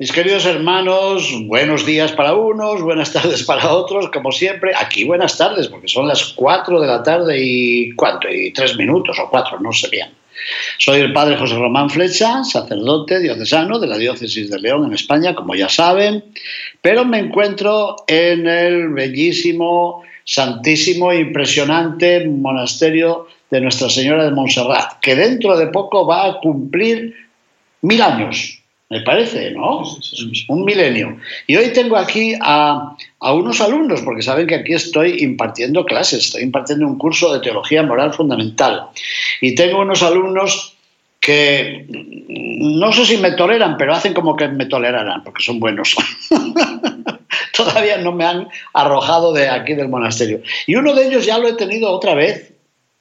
Mis queridos hermanos, buenos días para unos, buenas tardes para otros, como siempre. Aquí buenas tardes, porque son las 4 de la tarde y cuánto, y tres minutos o cuatro, no sé bien. Soy el padre José Román Flecha, sacerdote diocesano de la diócesis de León en España, como ya saben, pero me encuentro en el bellísimo, santísimo e impresionante monasterio de Nuestra Señora de Montserrat, que dentro de poco va a cumplir mil años me parece, ¿no? Un milenio. Y hoy tengo aquí a, unos alumnos, porque saben que aquí estoy impartiendo clases, estoy impartiendo un curso de teología moral fundamental. Y tengo unos alumnos que no sé si me toleran, pero hacen como que me tolerarán, porque son buenos. Todavía no me han arrojado de aquí del monasterio. Y uno de ellos ya lo he tenido otra vez,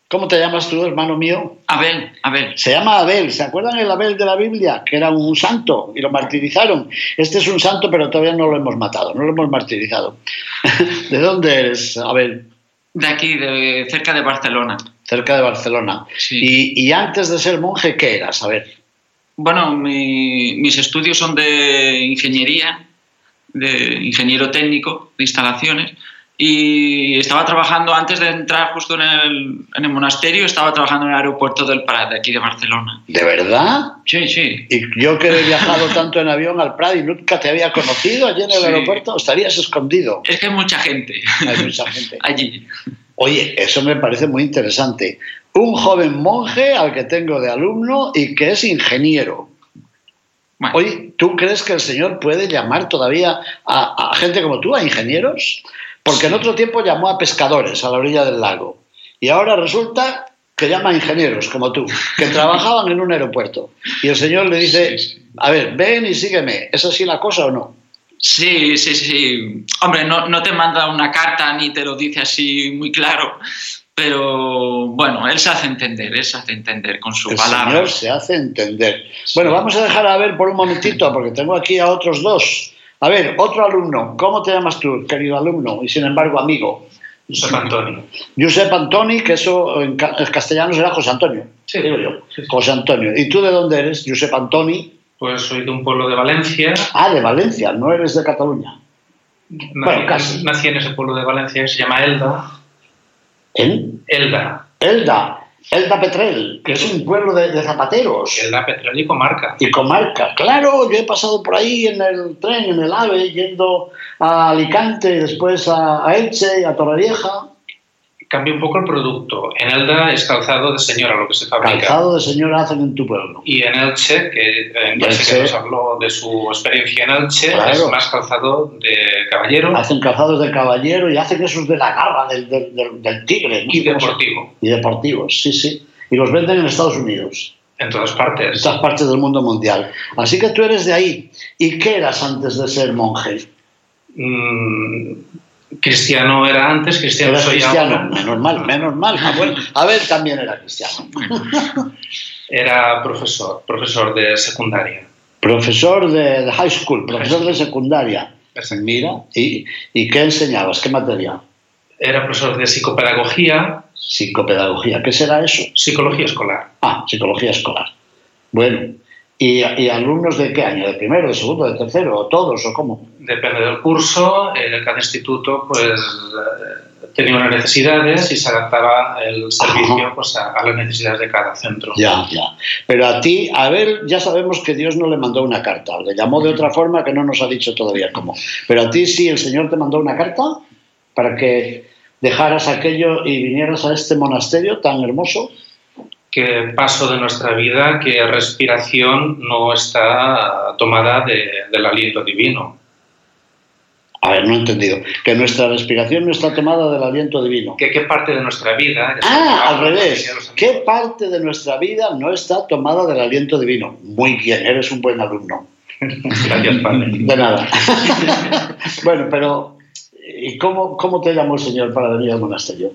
¿Cómo te llamas tú, hermano mío? Abel, Abel. Se llama Abel. ¿Se acuerdan el Abel de la Biblia? Que era un santo y lo martirizaron. Este es un santo, pero todavía no lo hemos matado, no lo hemos martirizado. ¿De dónde eres, Abel? De aquí, de cerca de Barcelona. Cerca de Barcelona. Sí. Y, antes de ser monje, ¿qué eras? A ver. Bueno, mis estudios son de ingeniería, de ingeniero técnico de instalaciones y estaba trabajando, antes de entrar justo en el, en el, monasterio, estaba trabajando en el aeropuerto del Prat, de aquí de Barcelona. ¿De verdad? Sí, sí. Y yo que he viajado tanto en avión al Prat y nunca te había conocido allí en el aeropuerto, estarías escondido. Es que hay mucha gente. Hay mucha gente. allí. Oye, eso me parece muy interesante. Un joven monje al que tengo de alumno y que es ingeniero. Oye, ¿tú crees que el Señor puede llamar todavía a, a gente como tú, a ingenieros? Porque en otro tiempo llamó a pescadores a la orilla del lago. Y ahora resulta que llama a ingenieros como tú, que trabajaban en un aeropuerto. Y el Señor le dice, a ver, ven y sígueme. ¿Es así la cosa o no? Sí, sí, sí. Hombre, no, no te manda una carta ni te lo dice así muy claro, pero bueno, él se hace entender, él se hace entender con su palabra. El Señor se hace entender. Bueno, vamos a dejar a ver por un momentito, porque tengo aquí a otros dos. A ver, otro alumno, ¿cómo te llamas tú, querido alumno? Y sin embargo, amigo. Josep Antoni. Josep Antoni, que eso en, castellano será José Antonio. Sí, digo yo. José Antonio. ¿Y tú de dónde eres, Josep Antoni? Pues soy de un pueblo de Valencia. Ah, de Valencia, no eres de Cataluña. bueno, casi. Nací en ese pueblo de Valencia que se llama Elda. ¿En? Elda. Elda. Elda Petrel, que es un pueblo de, zapateros. Elda Petrel y comarca. Y comarca, claro, yo he pasado por ahí en el tren, en el AVE, yendo a Alicante después a, a Elche y a Torrevieja cambia un poco el producto. En Elda es calzado de señora lo que se fabrica. Calzado de señora hacen en tu pueblo. Y en Elche, que en Elche, que nos habló de su experiencia en Elche, es más calzado de caballero. Hacen calzados de caballero y hacen esos de la garra del, del, tigre. Y deportivo. Y deportivos, sí, sí. Y los venden en Estados Unidos. En todas partes. En todas partes del mundo mundial. Así que tú eres de ahí. ¿Y qué eras antes de ser monje? Mm, Cristiano era antes, cristiano era soy cristiano, menos mal, menos mal. a ver, también era cristiano. Era profesor, profesor de secundaria. Profesor de, high school, profesor de secundaria. Mira, ¿y, ¿y qué enseñabas? ¿Qué materia? Era profesor de psicopedagogía. Psicopedagogía, ¿qué será eso? Psicología escolar. Ah, psicología escolar. Bueno, ¿Y, alumnos de qué año? ¿De primero, de segundo, de tercero? ¿O todos? ¿O cómo? Depende del curso. En cada instituto pues, eh, tenía unas necesidades y se adaptaba el servicio pues, a, las necesidades de cada centro. Ya, ya. Pero a ti, a ver, ya sabemos que Dios no le mandó una carta. Le llamó de otra forma que no nos ha dicho todavía cómo. Pero a ti sí, el Señor te mandó una carta para que dejaras aquello y vinieras a este monasterio tan hermoso que paso de nuestra vida, que respiración no está tomada del aliento divino. A ver, no he entendido. Que nuestra respiración no está tomada del aliento divino. ¿Qué, qué parte de nuestra vida... Ah, al revés. ¿Qué parte de nuestra vida no está tomada del aliento divino? Muy bien, eres un buen alumno. Gracias, padre. De nada. bueno, pero ¿y cómo, cómo te llamó el Señor para venir al monasterio?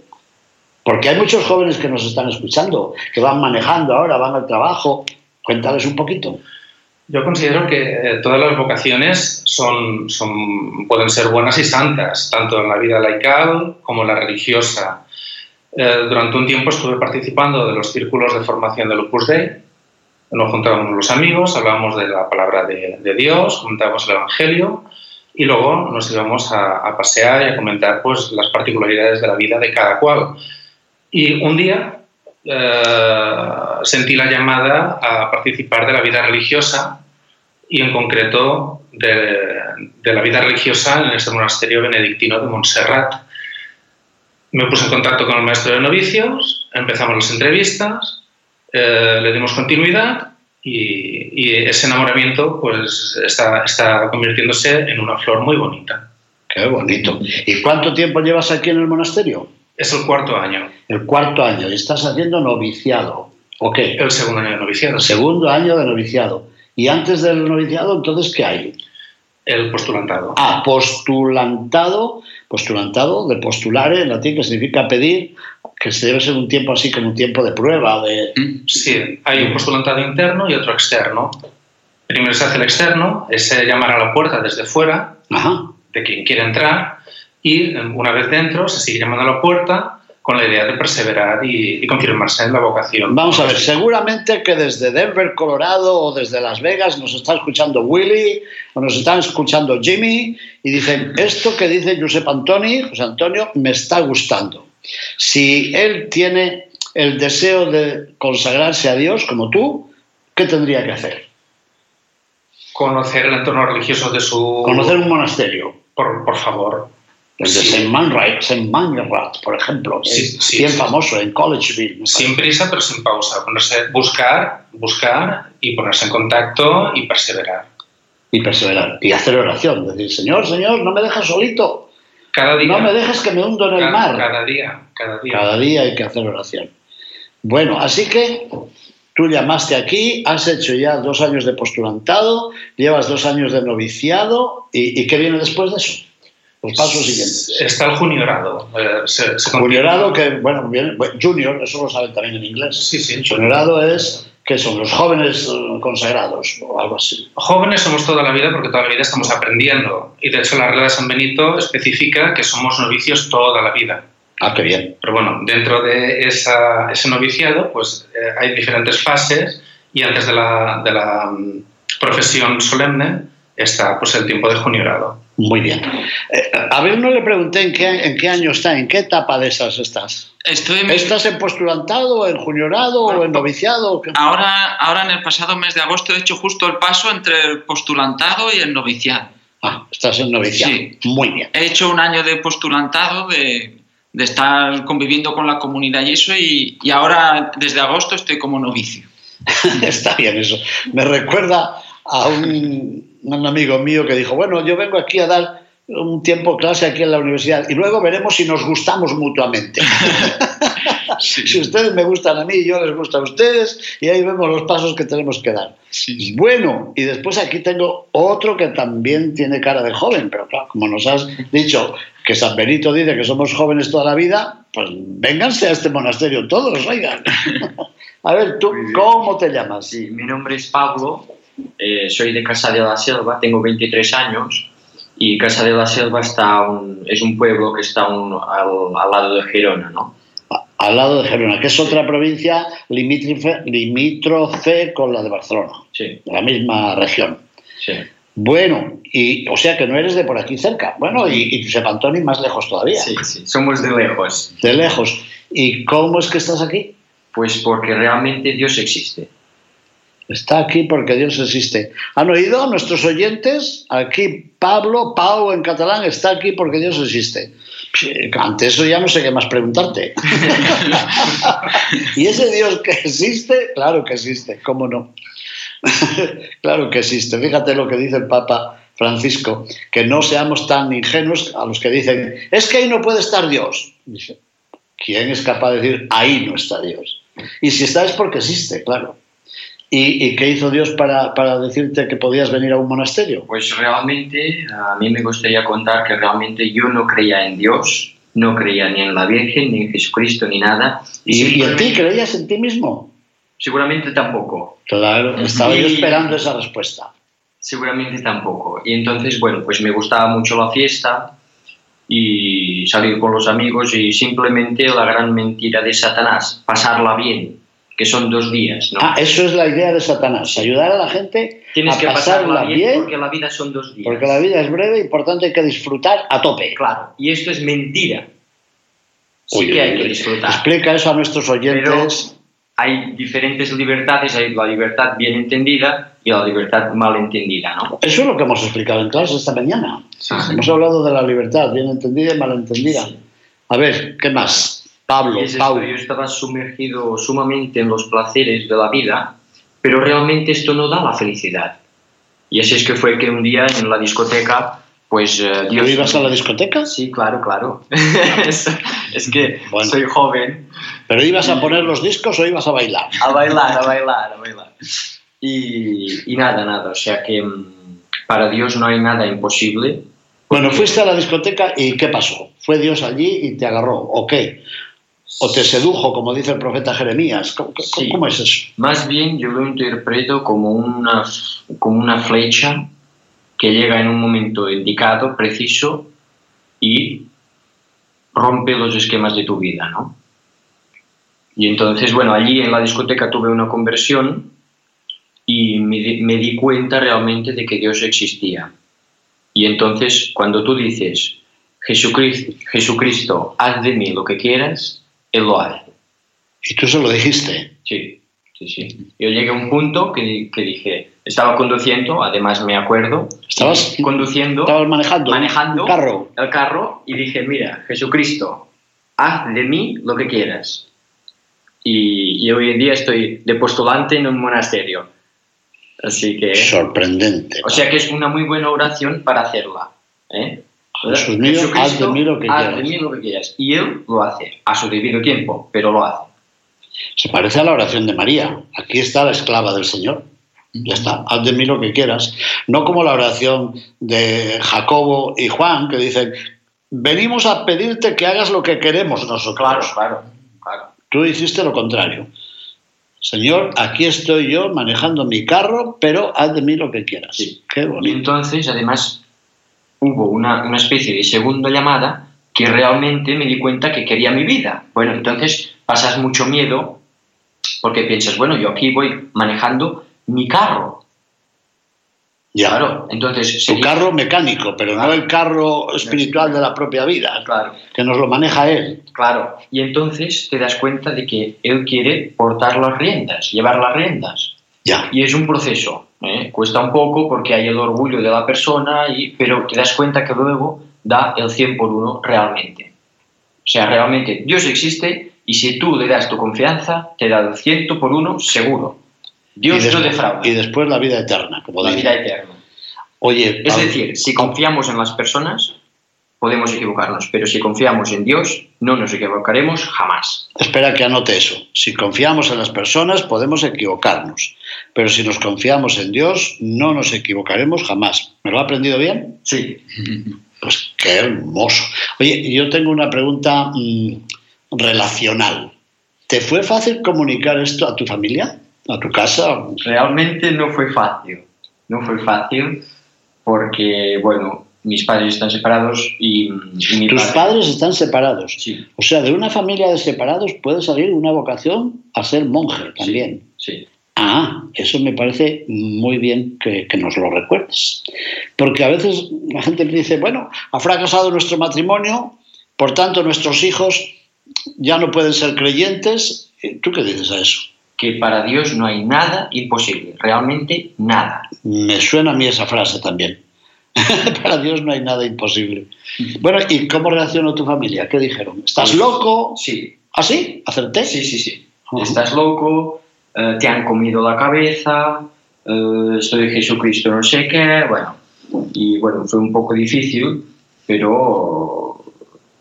Porque hay muchos jóvenes que nos están escuchando, que van manejando ahora, van al trabajo. Cuéntales un poquito. Yo considero que eh, todas las vocaciones son, son, pueden ser buenas y santas, tanto en la vida laical como en la religiosa. Eh, durante un tiempo estuve participando de los círculos de formación del Opus Dei. Nos juntábamos los amigos, hablábamos de la palabra de, de Dios, comentábamos el Evangelio y luego nos íbamos a, a, pasear y a comentar pues, las particularidades de la vida de cada cual. Y un día eh, sentí la llamada a participar de la vida religiosa y en concreto de, la vida religiosa en este monasterio benedictino de Montserrat. Me puse en contacto con el maestro de novicios, empezamos las entrevistas, eh, le dimos continuidad y, y, ese enamoramiento pues está, está convirtiéndose en una flor muy bonita. Qué bonito. ¿Y cuánto tiempo llevas aquí en el monasterio? Es el cuarto año. El cuarto año. ¿Y estás haciendo noviciado? ¿O qué? El segundo año de noviciado. Segundo año de noviciado. ¿Y antes del noviciado, entonces qué hay? El postulantado. Ah, postulantado. Postulantado, de postulare, en latín, que significa pedir, que se debe ser un tiempo así como un tiempo de prueba. De... Sí, hay un postulantado interno y otro externo. Primero se hace el externo, ese llamar a la puerta desde fuera, Ajá. de quien quiere entrar, y una vez dentro se sigue llamando a la puerta con la idea de perseverar y, y, confirmarse en la vocación. Vamos a ver, seguramente que desde Denver, Colorado o desde Las Vegas nos está escuchando Willy o nos están escuchando Jimmy y dicen, esto que dice Josep Antoni, José Antonio, me está gustando. Si él tiene el deseo de consagrarse a Dios como tú, ¿qué tendría que hacer? Conocer el entorno religioso de su... Conocer un monasterio. Por, por favor. El de sí. Saint Saint Manrat, por ejemplo, sí, sí, bien famoso en Collegeville. Sin prisa, pero sin pausa. Ponerse, buscar, buscar y ponerse en contacto y perseverar. Y perseverar. Y hacer oración. Decir, Señor, Señor, no me dejes solito. Cada día. No me dejes que me hundo en el mar. Cada día, cada día. Cada día hay que hacer oración. Bueno, así que tú llamaste aquí, has hecho ya dos años de postulantado, llevas dos años de noviciado, ¿y, y qué viene después de eso? Los pasos siguientes. Está el juniorado. Eh, se, se juniorado, que, bueno, bien, junior, eso lo saben también en inglés. Sí, sí. Juniorado es que son los jóvenes eh, consagrados o algo así. Jóvenes somos toda la vida porque toda la vida estamos aprendiendo. Y de hecho, la regla de San Benito especifica que somos novicios toda la vida. Ah, qué bien. Pero bueno, dentro de esa, ese noviciado, pues eh, hay diferentes fases y antes de la, de la um, profesión solemne está pues el tiempo de juniorado. Muy bien. Eh, a ver, no le pregunté en qué, en qué año está, en qué etapa de esas estás. Estoy en... ¿Estás en postulantado, en juniorado bueno, o en noviciado? Ahora, ahora, en el pasado mes de agosto, he hecho justo el paso entre el postulantado y el noviciado. Ah, estás en noviciado. Sí. Muy bien. He hecho un año de postulantado, de, de estar conviviendo con la comunidad y eso, y, y ahora, desde agosto, estoy como novicio. está bien eso. Me recuerda a un, un amigo mío que dijo, bueno, yo vengo aquí a dar un tiempo clase aquí en la universidad y luego veremos si nos gustamos mutuamente. sí. Si ustedes me gustan a mí, yo les gusto a ustedes y ahí vemos los pasos que tenemos que dar. Sí. Bueno, y después aquí tengo otro que también tiene cara de joven, pero claro, como nos has dicho que San Benito dice que somos jóvenes toda la vida, pues vénganse a este monasterio todos, oigan. a ver, ¿tú cómo te llamas? Sí, mi nombre es Pablo, eh, soy de Casa de la Selva, tengo 23 años y Casa de la Selva está un, es un pueblo que está un, al, al, lado de Gerona, ¿no? Al lado de Gerona, que es otra provincia limítrofe, limítrofe con la de Barcelona, sí. la misma región. Sí. Bueno, y o sea que no eres de por aquí cerca. Bueno, y, y Josep Antoni más lejos todavía. Sí, sí, somos de lejos. De lejos. ¿Y cómo es que estás aquí? Pues porque realmente Dios existe. Está aquí porque Dios existe. ¿Han oído nuestros oyentes? Aquí Pablo, Pau en catalán, está aquí porque Dios existe. Ante eso ya no sé qué más preguntarte. y ese Dios que existe, claro que existe, ¿cómo no? claro que existe. Fíjate lo que dice el Papa Francisco, que no seamos tan ingenuos a los que dicen, es que ahí no puede estar Dios. Dice, ¿quién es capaz de decir, ahí no está Dios? Y si está es porque existe, claro. ¿Y, y qué hizo Dios para, para, decirte que podías venir a un monasterio? Pues realmente a mí me gustaría contar que realmente yo no creía en Dios, no creía ni en la Virgen, ni en Jesucristo, ni nada. ¿Y, ¿y en ti creías en ti mismo? Seguramente tampoco. Claro, estaba y... yo esperando esa respuesta. Seguramente tampoco. Y entonces, bueno, pues me gustaba mucho la fiesta y salir con los amigos y simplemente la gran mentira de Satanás, pasarla bien, que son dos días. ¿no? Ah, eso es la idea de Satanás, ayudar a la gente Tienes a que pasarla, pasarla bien, bien, porque la vida son dos días. porque la vida es breve y por tanto hay que disfrutar a tope. Claro, y esto es mentira. Sí Uy, que hay que disfrutar. Explica eso a nuestros Pero oyentes. hay diferentes libertades, hay la libertad bien entendida y la libertad mal entendida, ¿no? Eso es lo que hemos explicado en clase esta mañana. Sí, Hemos hablado de la libertad, bien entendida y mal entendida. A ver, ¿qué más? Pablo, Y es esto, Pau. yo estaba sumergido sumamente en los placeres de la vida, pero realmente esto no da la felicidad. Y así es que fue que un día en la discoteca, pues eh, ¿Tú Dios... ibas a la discoteca? Sí, claro, claro. es, es que Bueno. soy joven. ¿Pero ibas a poner los discos o ibas a bailar? A bailar, a bailar, a bailar. Y, y nada, nada. O sea que mm, para Dios no hay nada imposible. Bueno, fuiste a la discoteca y ¿qué pasó? ¿Fue Dios allí y te agarró? ¿O qué? ¿O te sedujo, como dice el profeta Jeremías? ¿Cómo, cómo- Sí. cómo es eso? Más bien yo lo interpreto como una, como una flecha que llega en un momento indicado, preciso, y rompe los esquemas de tu vida, ¿no? Y entonces, bueno, allí en la discoteca tuve una conversión y me, di- me di cuenta realmente de que Dios existía. Y entonces, cuando tú dices, Jesucristo, Jesucristo, haz de mí lo que quieras, Él lo hace. Y tú se lo dijiste. Sí, sí, sí. Yo llegué a un punto que, que dije, estaba conduciendo, además me acuerdo, Estabas, conduciendo estabas manejando, manejando un carro. el carro y dije, mira, Jesucristo, haz de mí lo que quieras. Y, y hoy en día estoy de postulante en un monasterio. Así que... Sorprendente. O sea que es una muy buena oración para hacerla. ¿eh? Jesús mío, haz de mí lo que haz quieras. de mí lo que quieras. Y Él lo hace, a su debido tiempo, pero lo hace. Se parece a la oración de María. Aquí está la esclava del Señor. Ya está, haz de mí lo que quieras. No como la oración de Jacobo y Juan, que dicen, venimos a pedirte que hagas lo que queremos nosotros. Claro, claro, claro. Tú hiciste lo contrario. Señor, aquí estoy yo manejando mi carro, pero haz de mí lo que quieras. Sí. Qué Y bonito. entonces, además, hubo una, una especie de segunda llamada que realmente me di cuenta que quería mi vida. Bueno, entonces pasas mucho miedo porque piensas, bueno, yo aquí voy manejando mi carro. Ya. Claro, entonces... Tu sería- carro mecánico, pero no el carro espiritual de la propia vida, Claro, que nos lo maneja él. claro. Y entonces te das cuenta de que él quiere portar las riendas, llevar las riendas. Ya. Y es un proceso, ¿eh? cuesta un poco porque hay el orgullo de la persona, y, pero te das cuenta que luego da el 100 por uno realmente. O sea, realmente Dios existe y si tú le das tu confianza, te da el 100 por uno seguro. Dios no defrauda. y después la vida eterna, como la dice. vida eterna. Oye, Es decir, si confiamos en las personas, podemos equivocarnos, pero si confiamos en Dios, no nos equivocaremos jamás. espera que anote eso. Si confiamos en las personas, podemos equivocarnos. Pero si nos confiamos en Dios, no nos equivocaremos jamás. ¿Me lo ha aprendido bien? Sí. Pues qué hermoso. Oye, yo tengo una pregunta mm, relacional. ¿Te fue fácil comunicar esto a tu familia? ¿A tu casa? Realmente no fue fácil. No fue fácil porque, bueno, mis padres están separados y, y mi Tus padre- padres están separados. Sí, O sea, de una familia de separados puede salir una vocación a ser monje también. sí. Ah, eso me parece muy bien que, que nos lo recuerdes. Porque a veces la gente me dice, bueno, ha fracasado nuestro matrimonio, por tanto nuestros hijos ya no pueden ser creyentes. ¿Tú qué dices a eso? Que para Dios no hay nada imposible, realmente nada. Me suena a mí esa frase también. Para Dios no hay nada imposible. Bueno, ¿y cómo reaccionó tu familia? ¿Qué dijeron? ¿Estás Pues- loco? Sí, ¿Así? ¿Acerté? sí, sí, sí. Estás loco, eh, te han comido la cabeza, eh, de Jesucristo no sé qué, bueno. y bueno, fue un poco difícil, pero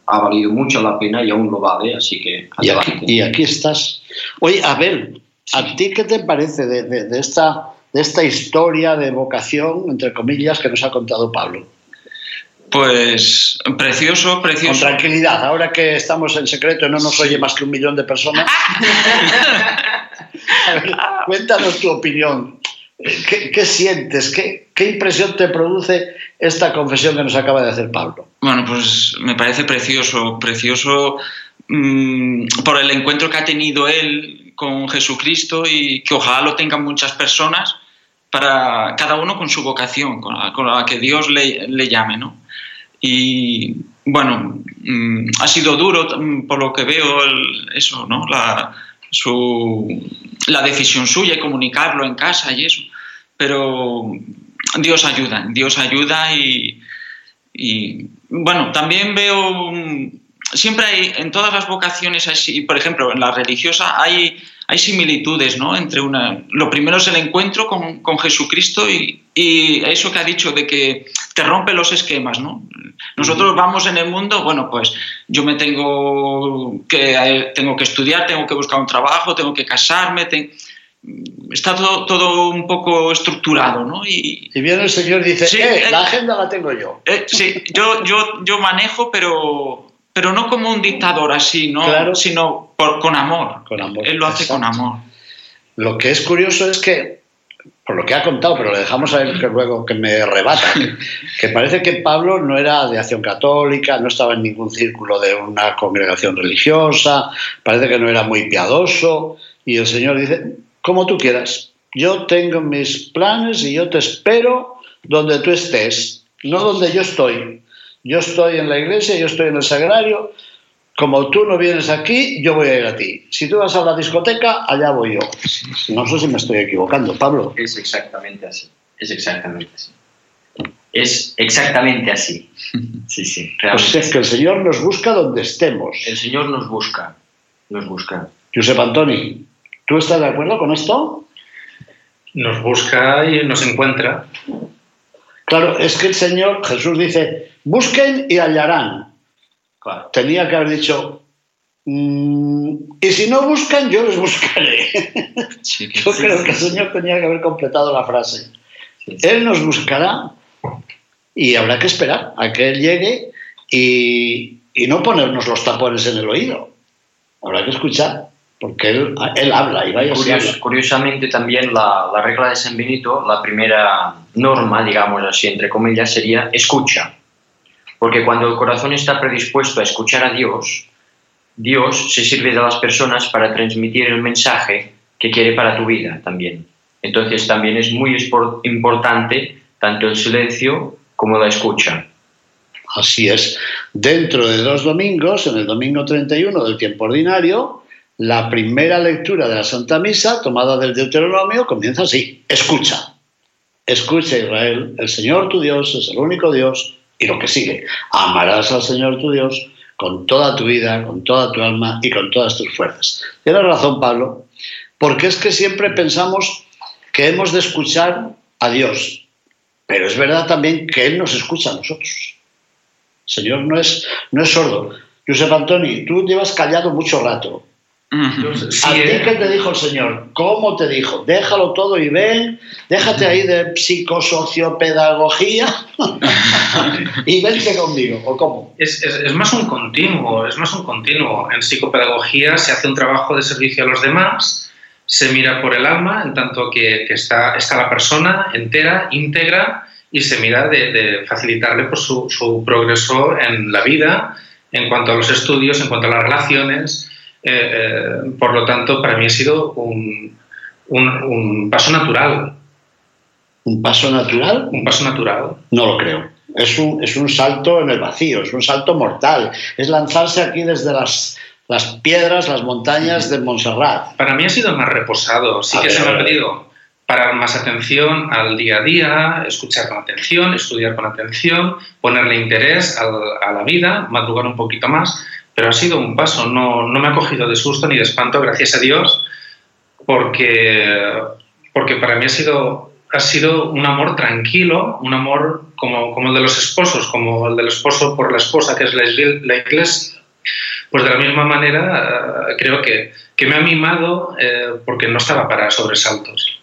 ha valido mucho la pena y aún lo vale, así que y aquí, y aquí, estás. Oye, a ver, ¿a ti qué te parece de, de, de, esta, de esta historia de vocación, entre comillas, que nos ha contado Pablo? Pues precioso, precioso. Con tranquilidad, ahora que estamos en secreto y no nos oye más que un millón de personas. ver, cuéntanos tu opinión. ¿Qué, qué sientes? ¿Qué, ¿Qué, impresión te produce esta confesión que nos acaba de hacer Pablo? Bueno, pues me parece precioso, precioso mmm, por el encuentro que ha tenido él con Jesucristo y que ojalá lo tengan muchas personas para cada uno con su vocación, con la, que Dios le, llame, ¿no? Y bueno, mmm, ha sido duro por lo que veo eso, ¿no? La, su, la decisión suya y comunicarlo en casa y eso. Pero Dios ayuda, Dios ayuda y, y bueno, también veo, siempre hay, en todas las vocaciones, hay, por ejemplo, en la religiosa hay, hay similitudes, ¿no? Entre una, lo primero es el encuentro con, con Jesucristo y, y, eso que ha dicho de que te rompe los esquemas, ¿no? Nosotros vamos en el mundo, bueno, pues yo me tengo que, tengo que estudiar, tengo que buscar un trabajo, tengo que casarme, te, está todo, todo, un poco estructurado, ¿no? Y, y viene el Señor y dice, sí, eh, la agenda la tengo yo. Eh, sí, yo, yo, yo manejo, pero, pero no como un dictador así, ¿no? Claro. sino por, con amor. Con amor. Él lo hace Exacto. con amor. Lo que es curioso es que, por lo que ha contado, pero le dejamos a él que luego que me rebata, que, que parece que Pablo no era de acción católica, no estaba en ningún círculo de una congregación religiosa, parece que no era muy piadoso, y el Señor dice, como tú quieras. Yo tengo mis planes y yo te espero donde tú estés, no donde yo estoy. Yo estoy en la iglesia, yo estoy en el sagrario. Como tú no vienes aquí, yo voy a ir a ti. Si tú vas a la discoteca, allá voy yo. No sé si me estoy equivocando, Pablo. Es exactamente así. Es exactamente así. Es exactamente así. Sí, sí. Realmente. Pues es que el Señor nos busca donde estemos. El Señor nos busca. Nos busca. Josep Antoni, ¿Tú estás de acuerdo con esto? Nos busca y nos encuentra. Claro, es que el Señor, Jesús dice, busquen y hallarán. Claro. Tenía que haber dicho, mmm, y si no buscan, yo les buscaré. Sí, yo sí, creo sí, que el Señor tenía que haber completado la frase. Él nos buscará y habrá que esperar a que Él llegue y, y no ponernos los tapones en el oído. Habrá que escuchar porque él, él habla y vaya Curios, habla. Curiosamente también la, la, regla de San Benito, la primera norma, digamos así, entre comillas, sería escucha. Porque cuando el corazón está predispuesto a escuchar a Dios, Dios se sirve de las personas para transmitir el mensaje que quiere para tu vida también. Entonces también es muy importante tanto el silencio como la escucha. Así es. Dentro de dos domingos, en el domingo 31 del tiempo ordinario, la primera lectura de la Santa Misa, tomada del Deuteronomio, comienza así, escucha. Escucha Israel, el Señor tu Dios es el único Dios y lo que sigue, amarás al Señor tu Dios con toda tu vida, con toda tu alma y con todas tus fuerzas. Tienes razón, Pablo, porque es que siempre pensamos que hemos de escuchar a Dios, pero es verdad también que Él nos escucha a nosotros. El Señor no es, no es sordo. Josep Antoni, tú llevas callado mucho rato. Entonces, sí, ¿A ti qué te dijo el Señor? ¿Cómo te dijo? Déjalo todo y ven, déjate ahí de psicosociopedagogía y vente conmigo, ¿o cómo? Es, es, es, más un continuo, es más un continuo. En psicopedagogía se hace un trabajo de servicio a los demás, se mira por el alma, en tanto que, que está, está la persona entera, íntegra, y se mira de, de facilitarle pues, su, su progreso en la vida, en cuanto a los estudios, en cuanto a las relaciones, eh, eh, por lo tanto, para mí ha sido un, un, un, paso natural. ¿Un paso natural? Un paso natural. No lo creo. Es un, es un salto en el vacío, es un salto mortal. Es lanzarse aquí desde las, las piedras, las montañas de Montserrat. Para mí ha sido más reposado. Sí a que ver, se me ha pedido parar más atención al día a día, escuchar con atención, estudiar con atención, ponerle interés a, a la vida, madrugar un poquito más pero ha sido un paso, no, no me ha cogido de susto ni de espanto, gracias a Dios, porque, porque para mí ha sido, ha sido un amor tranquilo, un amor como, como el de los esposos, como el del esposo por la esposa, que es la, la iglesia, pues de la misma manera eh, creo que, que, me ha mimado eh, porque no estaba para sobresaltos.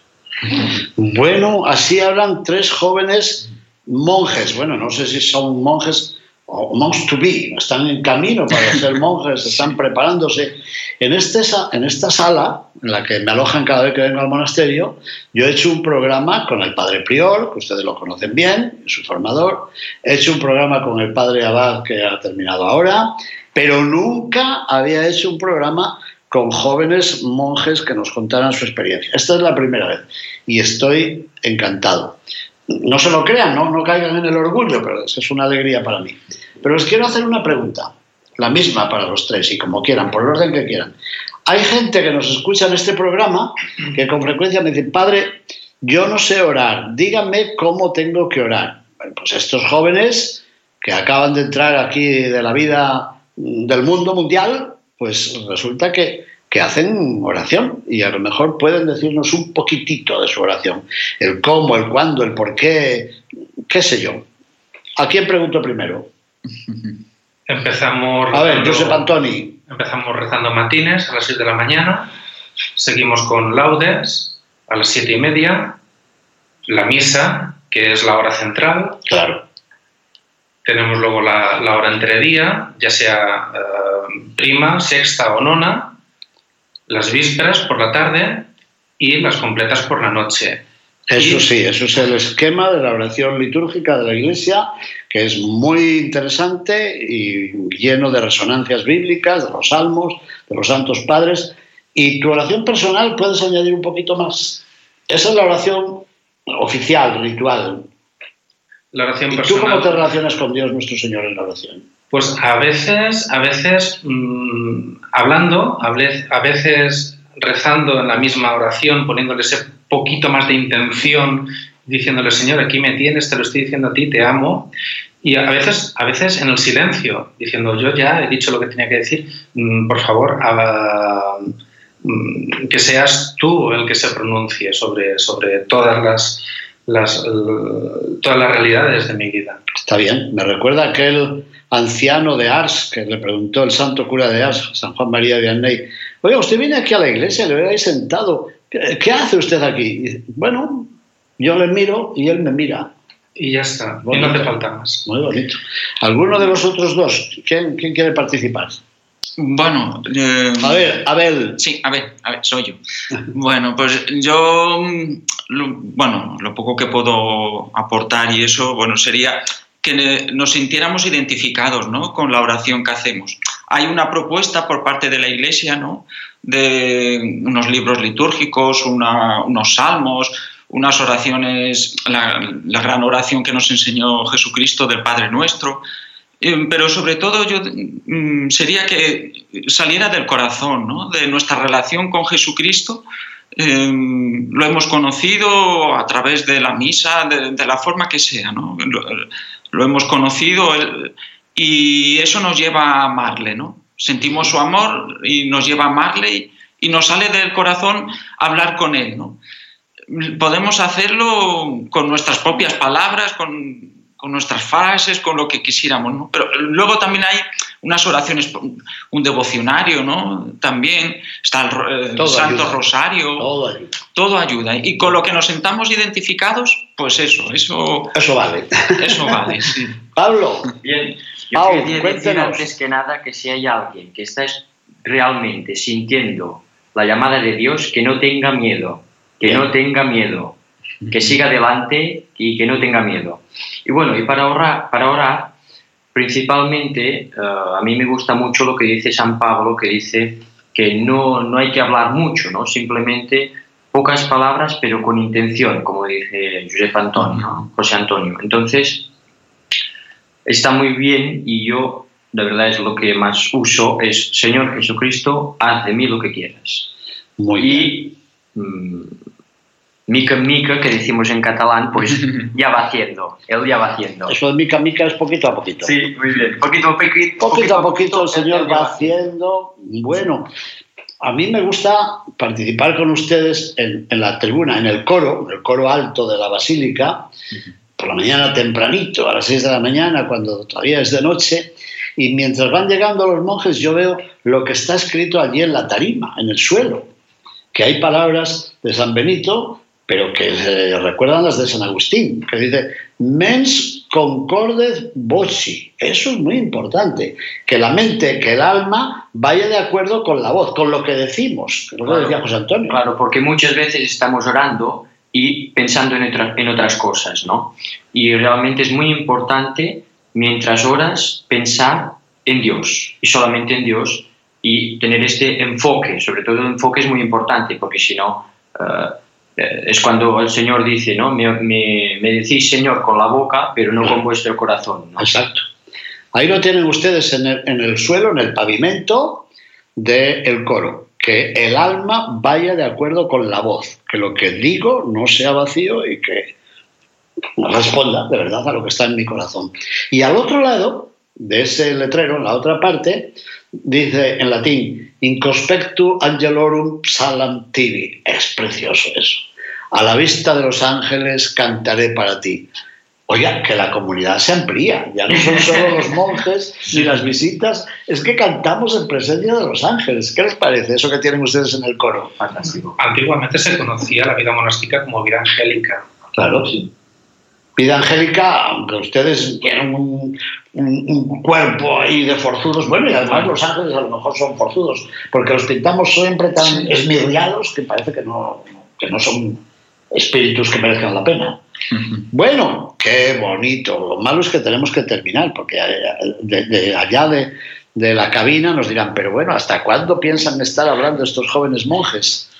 Bueno, así hablan tres jóvenes monjes. Bueno, no sé si son monjes monks to be, están en camino para ser monjes, están preparándose. En, este, en esta sala, en la que me alojan cada vez que vengo al monasterio, yo he hecho un programa con el padre Prior, que ustedes lo conocen bien, su formador, he hecho un programa con el padre Abad, que ha terminado ahora, pero nunca había hecho un programa con jóvenes monjes que nos contaran su experiencia. Esta es la primera vez y estoy encantado no se lo crean, no, no caigan en el orgullo, pero es una alegría para mí. Pero les quiero hacer una pregunta, la misma para los tres y como quieran, por el orden que quieran. Hay gente que nos escucha en este programa que con frecuencia me dice, padre, yo no sé orar, díganme cómo tengo que orar. pues estos jóvenes que acaban de entrar aquí de la vida del mundo mundial, pues resulta que que hacen oración y a lo mejor pueden decirnos un poquitito de su oración. El cómo, el cuándo, el por qué, qué sé yo. ¿A quién pregunto primero? Empezamos. A ver, Josep Antoni. Empezamos rezando matines a las 6 de la mañana, seguimos con laudes a las siete y media, la misa, que es la hora central. Claro. Tenemos luego la, hora entre día, ya sea eh, prima, sexta o nona, las vísperas por la tarde y las completas por la noche. Eso sí, eso es el esquema de la oración litúrgica de la Iglesia, que es muy interesante y lleno de resonancias bíblicas, de los salmos, de los santos padres. Y tu oración personal puedes añadir un poquito más. Esa es la oración oficial, ritual. La oración ¿Y personal. tú cómo te relacionas con Dios nuestro Señor en la oración? Pues a veces, a veces mm, hablando, a veces rezando en la misma oración, poniéndole ese poquito más de intención, diciéndole, Señor, aquí me tienes, te lo estoy diciendo a ti, te amo. Y a veces, a veces en el silencio, diciendo, yo ya he dicho lo que tenía que decir, mm, por favor, mm, que seas tú el que se pronuncie sobre, sobre todas las, las, todas las realidades de mi vida. Está bien, me recuerda aquel anciano de Ars, que le preguntó el santo cura de Ars, San Juan María de Vianney, oye, usted viene aquí a la iglesia, le ahí sentado, ¿qué, hace usted aquí? bueno, yo le miro y él me mira. Y ya está, y no hace falta más. Muy bonito. ¿Alguno de los otros dos? ¿Quién, quién quiere participar? Bueno, eh, a ver, Abel. Sí, a ver, a ver, soy yo. bueno, pues yo, bueno, lo poco que puedo aportar y eso, bueno, sería que nos sintiéramos identificados ¿no? con la oración que hacemos. Hay una propuesta por parte de la Iglesia ¿no? de unos libros litúrgicos, unos salmos, unas oraciones, la, gran oración que nos enseñó Jesucristo del Padre Nuestro, pero sobre todo yo mm, sería que saliera del corazón, ¿no? de nuestra relación con Jesucristo. Eh, lo hemos conocido a través de la misa, de, la forma que sea. ¿no? lo hemos conocido y eso nos lleva a amarle, ¿no? Sentimos su amor y nos lleva a amarle y, nos sale del corazón hablar con él, ¿no? Podemos hacerlo con nuestras propias palabras, con, nuestras frases, con lo que quisiéramos, ¿no? Pero luego también hay unas oraciones, un devocionario, ¿no? También está el, Santo Rosario. Todo ayuda. Todo ayuda. Y con lo que nos sentamos identificados, pues eso, eso... Eso vale. Eso vale, sí. Pablo. Bien. Yo quería decir antes que nada que si hay alguien que está realmente sintiendo la llamada de Dios, que no tenga miedo, que no tenga miedo, que siga adelante y que no tenga miedo. Y bueno, y para orar, para orar principalmente, eh, a mí me gusta mucho lo que dice San Pablo, que dice que no, no hay que hablar mucho, ¿no? simplemente pocas palabras, pero con intención, como dice José Antonio, José Antonio. Entonces, está muy bien y yo, de verdad, es lo que más uso, es Señor Jesucristo, haz de mí lo que quieras. Muy y, mm, mica en mica, que decimos en catalán, pues ya va haciendo, él ya va haciendo. Eso de mica en mica es poquito a poquito. Sí, muy bien. Poquito a poquito. Poquito a poquito el Señor va haciendo. Bueno, a mí me gusta participar con ustedes en, la tribuna, en el coro, en el coro alto de la basílica, por la mañana tempranito, a las 6 de la mañana, cuando todavía es de noche, y mientras van llegando los monjes yo veo lo que está escrito allí en la tarima, en el suelo, que hay palabras de San Benito, pero que recuerdan las de San Agustín, que dice, mens concordes voci. Eso es muy importante, que la mente, que el alma vaya de acuerdo con la voz, con lo que decimos, lo que decía José Antonio. Claro, porque muchas veces estamos orando y pensando en, otra, en otras cosas, ¿no? Y realmente es muy importante, mientras oras, pensar en Dios y solamente en Dios y tener este enfoque, sobre todo el enfoque es muy importante, porque si no, eh, es cuando el Señor dice, ¿no? Me, decís Señor con la boca, pero no con vuestro corazón. ¿no? Exacto. Ahí lo tienen ustedes en el, en el suelo, en el pavimento del coro. Que el alma vaya de acuerdo con la voz, que lo que digo no sea vacío y que responda de verdad a lo que está en mi corazón. Y al otro lado de ese letrero, en la otra parte, dice en latín, Incospectu angelorum psalam tibi. Es precioso eso. A la vista de los ángeles cantaré para ti. Oiga, que la comunidad se amplía, ya no son solo los monjes ni las visitas, es que cantamos en presencia de los ángeles. ¿Qué les parece eso que tienen ustedes en el coro? Fantástico. Antiguamente se conocía la vida monástica como vida angélica. Claro, sí. Vida angélica, aunque ustedes tienen un, un, un, cuerpo ahí de forzudos, bueno, y además los ángeles a lo mejor son forzudos, porque los pintamos siempre tan esmirriados que parece que no, que no son espíritus que merezcan la pena. Bueno, qué bonito. Lo malo es que tenemos que terminar, porque de, de allá de, de, la cabina nos dirán, pero bueno, ¿hasta cuándo piensan estar hablando estos jóvenes monjes?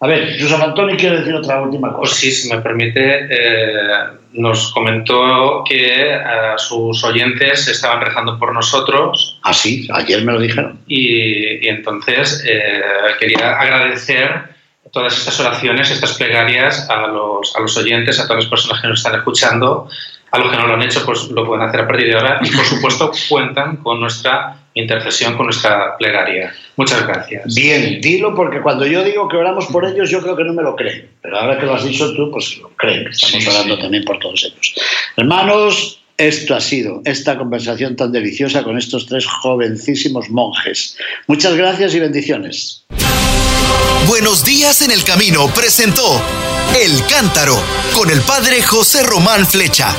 A ver, José Antonio quiere decir otra última cosa. Sí, si me permite, eh, nos comentó que eh, sus oyentes estaban rezando por nosotros. Ah, sí, ayer me lo dijeron. Y, y entonces eh, quería agradecer todas estas oraciones, estas plegarias a los, a los oyentes, a todas las personas que nos están escuchando. A los que no lo han hecho, pues lo pueden hacer a partir de ahora. Y por supuesto, cuentan con nuestra intercesión, con nuestra plegaria. Muchas gracias. Bien, dilo porque cuando yo digo que oramos por ellos, yo creo que no me lo creen. Pero ahora que lo has dicho tú, pues lo creen. Estamos sí, orando sí. también por todos ellos. Hermanos, esto ha sido esta conversación tan deliciosa con estos tres jovencísimos monjes. Muchas gracias y bendiciones. Buenos días en el camino presentó El Cántaro con el padre José Román Flecha.